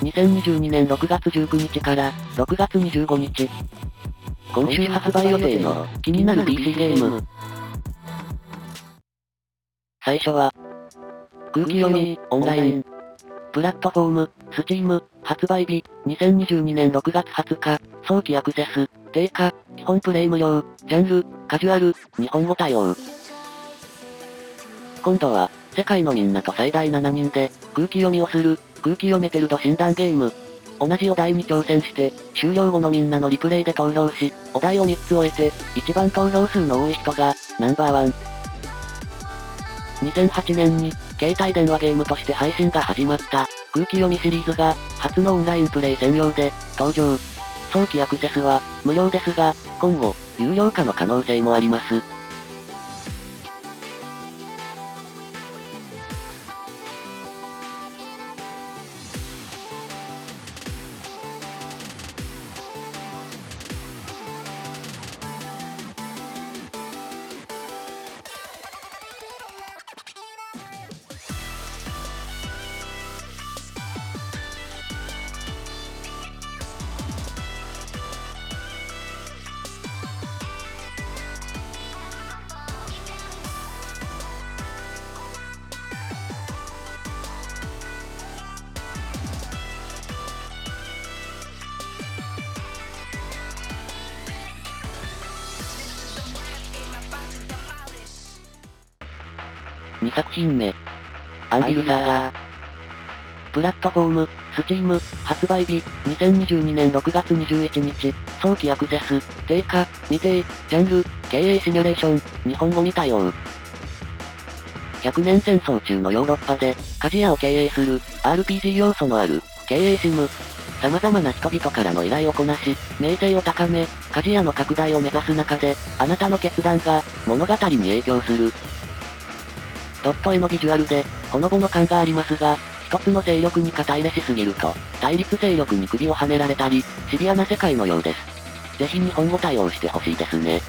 2022年6月19日から6月25日。今週発売予定の気になる PC ゲーム。最初は、空気読み、オンライン。プラットフォーム、スチーム、発売日、2022年6月20日、早期アクセス、定価、基本プレイ無料、ジャンル、カジュアル、日本語対応。今度は、世界のみんなと最大7人で、空気読みをする、空気読めてると診断ゲーム。同じお題に挑戦して、終了後のみんなのリプレイで投票し、お題を3つ終えて、一番投票数の多い人が、ナンバーワン。2008年に、携帯電話ゲームとして配信が始まった、空気読みシリーズが、初のオンラインプレイ専用で、登場。早期アクセスは、無料ですが、今後、有料化の可能性もあります。2作品目。 Anvil Saga、プラットフォーム、 Steam、発売日、2022年6月21日、早期アクセス、定価、未定、ジャンル、経営シミュレーション、日本語に対応。100年戦争中のヨーロッパで、鍛冶屋を経営する、RPG 要素のある、経営シム。様々な人々からの依頼をこなし、名声を高め、鍛冶屋の拡大を目指す中で、あなたの決断が、物語に影響する。ドット絵のビジュアルで、ほのぼの感がありますが、一つの勢力に肩入れしすぎると、対立勢力に首をはねられたり、シビアな世界のようです。ぜひ日本語対応してほしいですね。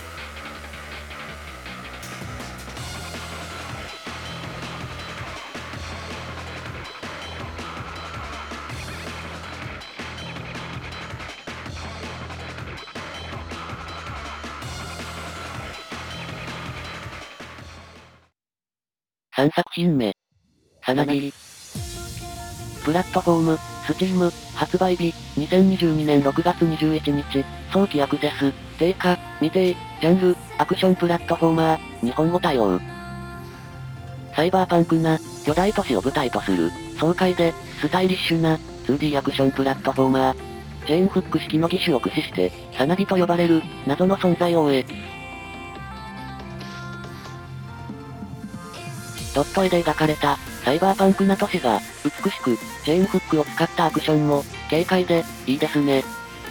3作品目。さなぎ。プラットフォーム、スチーム、発売日、2022年6月21日、早期アクセス、定価、未定、ジャンル、アクションプラットフォーマー、日本語対応。サイバーパンクな、巨大都市を舞台とする、爽快で、スタイリッシュな、2D アクションプラットフォーマー。チェーンフック式の義手を駆使して、さなぎと呼ばれる、謎の存在を終え、ドット絵で描かれた、サイバーパンクな都市が、美しく、チェーンフックを使ったアクションも、軽快で、いいですね。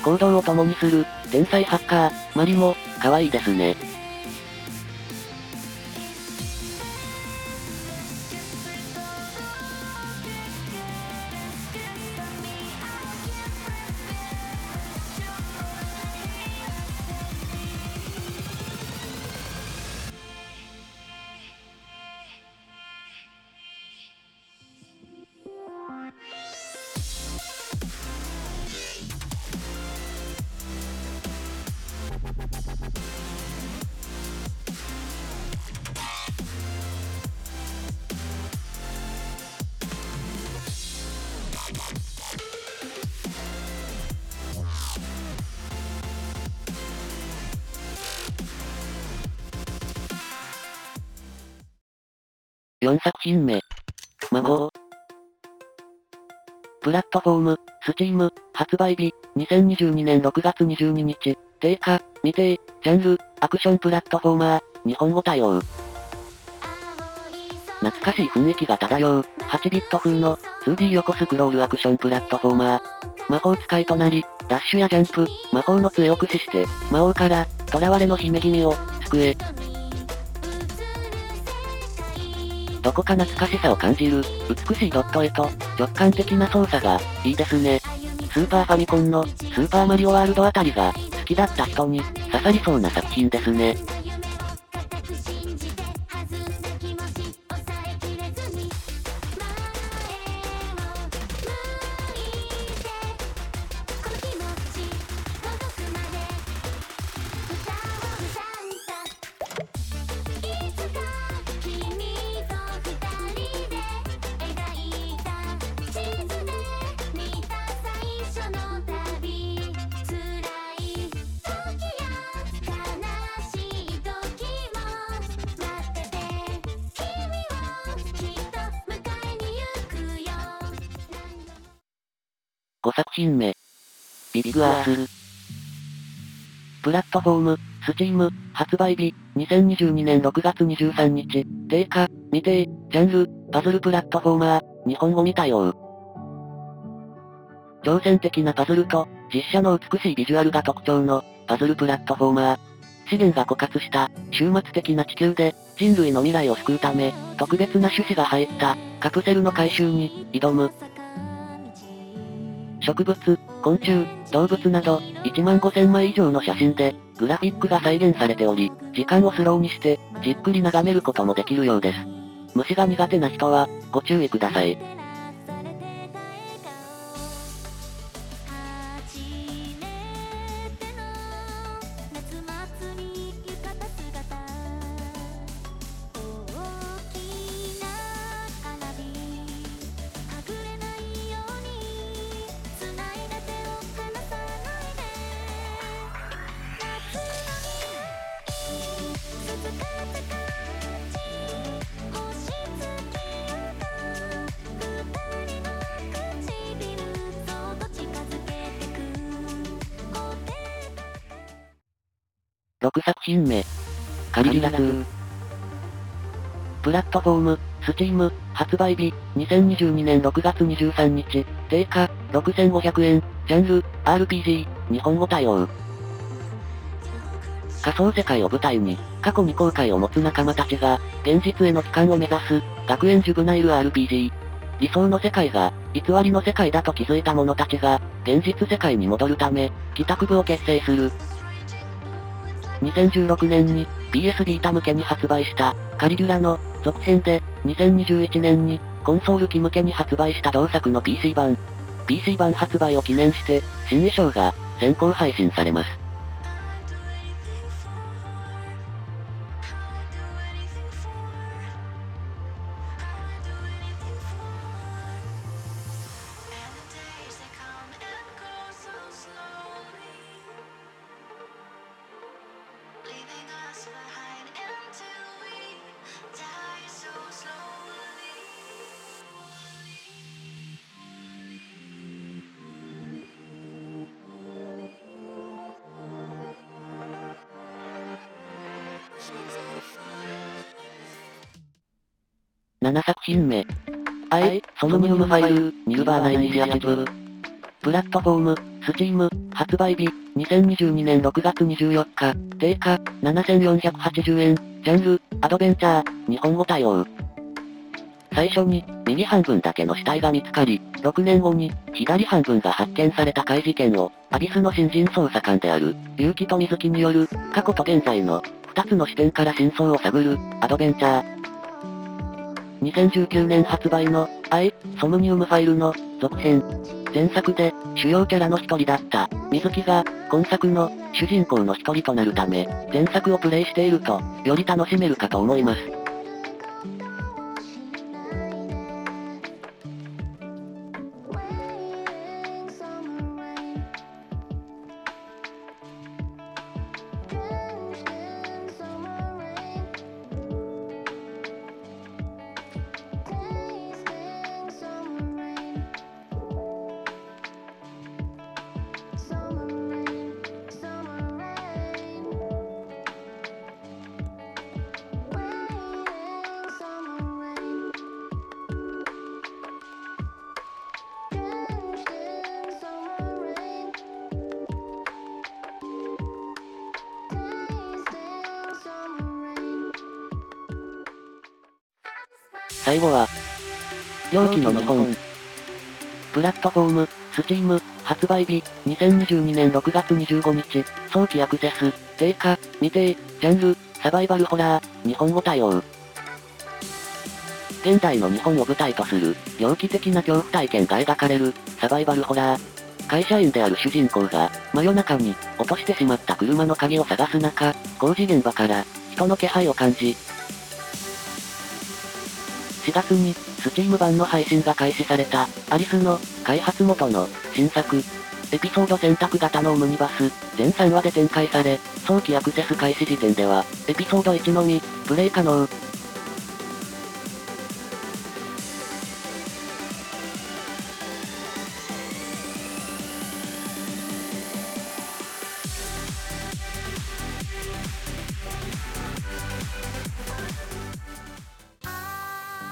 行動を共にする、天才ハッカー、マリも、可愛いですね。4作品目。魔法。プラットフォーム、スチーム、発売日、2022年6月22日、定価、未定、ジャンル、アクションプラットフォーマー、日本語対応。懐かしい雰囲気が漂う、8ビット風の、2D 横スクロールアクションプラットフォーマー。魔法使いとなり、ダッシュやジャンプ、魔法の杖を駆使して、魔王から、囚われの姫君を、救え。どこか懐かしさを感じる、美しいドット絵と、直感的な操作が、いいですね。スーパーファミコンの、スーパーマリオワールドあたりが、好きだった人に、刺さりそうな作品ですね。5作品目。ビビグアース。プラットフォーム、スチーム、発売日、2022年6月23日、定価、未定、ジャンル、パズルプラットフォーマー、日本語に対応。挑戦的なパズルと、実写の美しいビジュアルが特徴の、パズルプラットフォーマー。資源が枯渇した、終末的な地球で、人類の未来を救うため、特別な種子が入った、カプセルの回収に、挑む。植物、昆虫、動物など、1万5000枚以上の写真で、グラフィックが再現されており、時間をスローにして、じっくり眺めることもできるようです。虫が苦手な人は、ご注意ください。6作品目。カリギュラ2。プラットフォーム、スチーム、発売日、2022年6月23日、定価、6500円、ジャンル、RPG、日本語対応。仮想世界を舞台に、過去に後悔を持つ仲間たちが、現実への帰還を目指す、学園ジュブナイル RPG。理想の世界が、偽りの世界だと気づいた者たちが、現実世界に戻るため、帰宅部を結成する。2016年に PS ビータ向けに発売したカリギュラの続編で2021年にコンソール機向けに発売した同作の PC 版。PC 版発売を記念して新衣装が先行配信されます。7作品目。 AI、ソムニウムファイル、ニルヴァーナイニシアチブ。プラットフォーム、 Steam、発売日、2022年6月24日、定価、7480円、ジャンル、アドベンチャー、日本語対応。最初に、右半分だけの死体が見つかり、6年後に、左半分が発見された怪事件を、 ABIS の新人捜査官である、結城と水木による、過去と現在の、2つの視点から真相を探る、アドベンチャー。2019年発売の、アイ、ソムニウムファイルの、続編。前作で、主要キャラの一人だった、水木が、今作の、主人公の一人となるため、前作をプレイしていると、より楽しめるかと思います。最後は、容器の日本。プラットフォーム、スチーム、発売日、2022年6月25日、早期アクセス、定価、未定、ジャンル、サバイバルホラー、日本語対応。現代の日本を舞台とする、猟奇的な恐怖体験が描かれる、サバイバルホラー。会社員である主人公が、真夜中に、落としてしまった車の鍵を探す中、工事現場から、人の気配を感じ、4月に、スチーム版の配信が開始された、アリスの、開発元の、新作。エピソード選択型のオムニバス、全3話で展開され、早期アクセス開始時点では、エピソード1のみ、プレイ可能。